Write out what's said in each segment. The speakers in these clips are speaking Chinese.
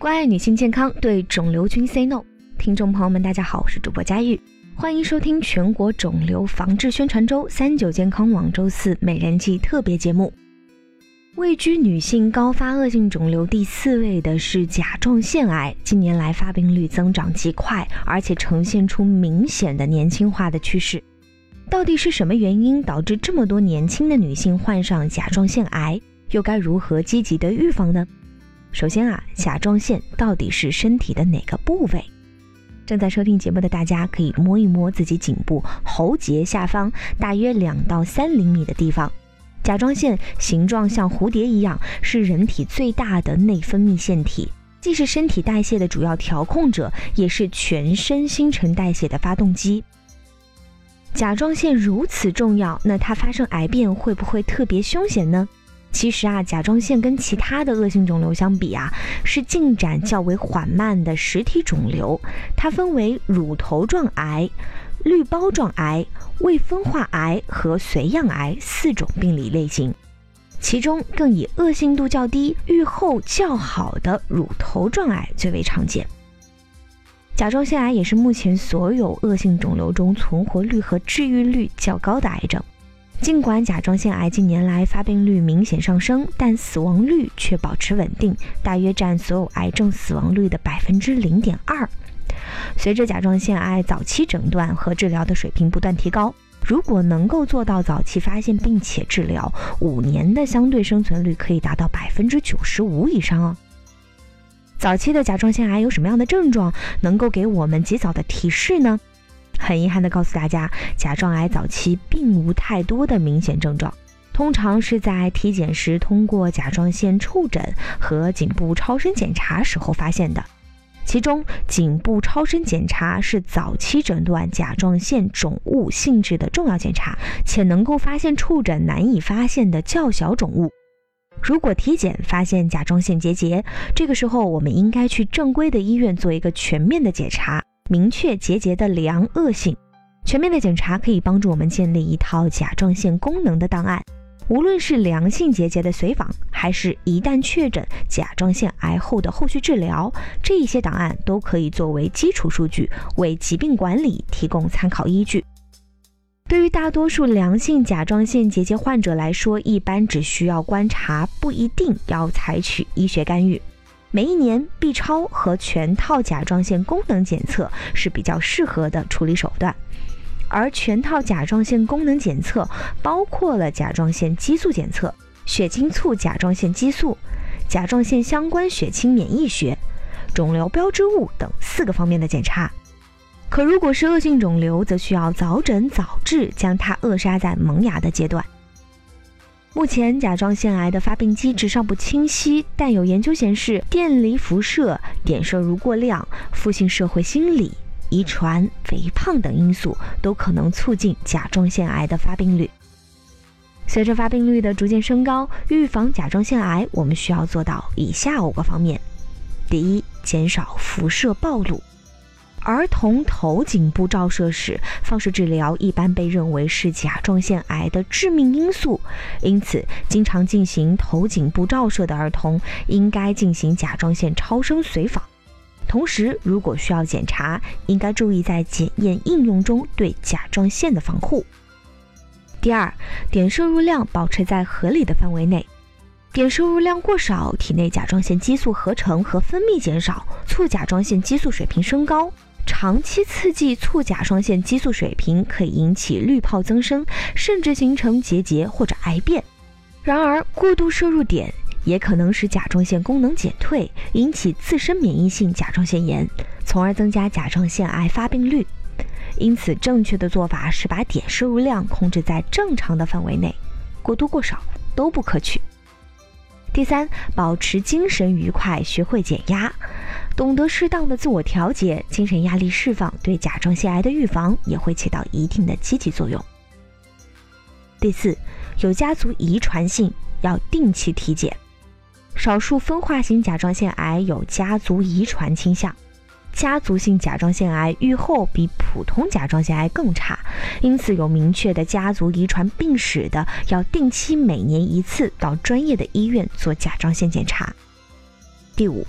关爱女性健康，对肿瘤君 say no。听众朋友们，大家好，我是主播佳玉，欢迎收听全国肿瘤防治宣传周三九健康网周四美人计特别节目。位居女性高发恶性肿瘤第四位的是甲状腺癌，近年来发病率增长极快，而且呈现出明显的年轻化的趋势。到底是什么原因导致这么多年轻的女性患上甲状腺癌？又该如何积极的预防呢？首先啊，甲状腺到底是身体的哪个部位？正在收听节目的大家可以摸一摸自己颈部喉结下方大约两到三厘米的地方。甲状腺形状像蝴蝶一样，是人体最大的内分泌腺体，既是身体代谢的主要调控者，也是全身新陈代谢的发动机。甲状腺如此重要，那它发生癌变会不会特别凶险呢？其实啊，甲状腺跟其他的恶性肿瘤相比啊，是进展较为缓慢的实体肿瘤。它分为乳头状癌、滤包状癌、未分化癌和髓样癌四种病理类型，其中更以恶性度较低、预后较好的乳头状癌最为常见。甲状腺癌也是目前所有恶性肿瘤中存活率和治愈率较高的癌症。尽管甲状腺癌近年来发病率明显上升，但死亡率却保持稳定，大约占所有癌症死亡率的百分之零点二。随着甲状腺癌早期诊断和治疗的水平不断提高，如果能够做到早期发现并且治疗，五年的相对生存率可以达到百分之九十五以上哦。早期的甲状腺癌有什么样的症状能够给我们及早的提示呢？很遗憾地告诉大家，甲状癌早期并无太多的明显症状，通常是在体检时通过甲状腺触诊和颈部超声检查时候发现的。其中，颈部超声检查是早期诊断甲状腺肿物性质的重要检查，且能够发现触诊难以发现的较小肿物。如果体检发现甲状腺结节，这个时候我们应该去正规的医院做一个全面的检查。明确结节的良恶性，全面的检查可以帮助我们建立一套甲状腺功能的档案。无论是良性结节的随访，还是一旦确诊甲状腺癌后的后续治疗，这一些档案都可以作为基础数据，为疾病管理提供参考依据。对于大多数良性甲状腺结节患者来说，一般只需要观察，不一定要采取医学干预。每一年 B 超和全套甲状腺功能检测是比较适合的处理手段，而全套甲状腺功能检测包括了甲状腺激素检测、血清促甲状腺激素、甲状腺相关血清免疫学、肿瘤标志物等四个方面的检查。可如果是恶性肿瘤，则需要早诊早治，将它扼杀在萌芽的阶段。目前甲状腺癌的发病机制尚不清晰，但有研究显示，电离辐射、碘摄入过量、负性社会心理、遗传、肥胖等因素都可能促进甲状腺癌的发病率。随着发病率的逐渐升高，预防甲状腺癌，我们需要做到以下五个方面：第一，减少辐射暴露。儿童头颈部照射时，放射治疗一般被认为是甲状腺癌的致命因素，因此，经常进行头颈部照射的儿童应该进行甲状腺超声随访。同时，如果需要检查，应该注意在检验应用中对甲状腺的防护。第二，碘摄入量保持在合理的范围内，碘摄入量过少，体内甲状腺激素合成和分泌减少，促甲状腺激素水平升高。长期刺激促甲状腺激素水平，可以引起滤泡增生，甚至形成结节或者癌变。然而，过度摄入碘也可能使甲状腺功能减退，引起自身免疫性甲状腺炎，从而增加甲状腺癌发病率。因此，正确的做法是把碘摄入量控制在正常的范围内，过多过少都不可取。第三，保持精神愉快，学会减压。懂得适当的自我调节，精神压力释放，对甲状腺癌的预防也会起到一定的积极作用。第四，有家族遗传性要定期体检。少数分化型甲状腺癌有家族遗传倾向，家族性甲状腺癌预后比普通甲状腺癌更差，因此有明确的家族遗传病史的，要定期每年一次到专业的医院做甲状腺检查。第五，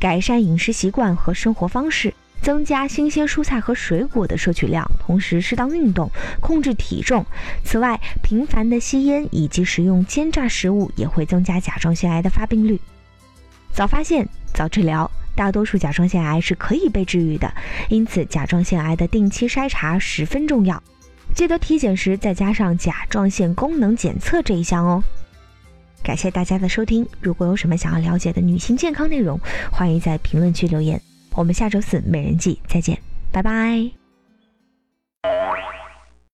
改善饮食习惯和生活方式，增加新鲜蔬菜和水果的摄取量，同时适当运动，控制体重。此外，频繁的吸烟以及食用煎炸食物也会增加甲状腺癌的发病率。早发现，早治疗。大多数甲状腺癌是可以被治愈的，因此甲状腺癌的定期筛查十分重要。记得体检时再加上甲状腺功能检测这一项哦。感谢大家的收听，如果有什么想要了解的女性健康内容，欢迎在评论区留言。我们下周四美人计再见，拜拜。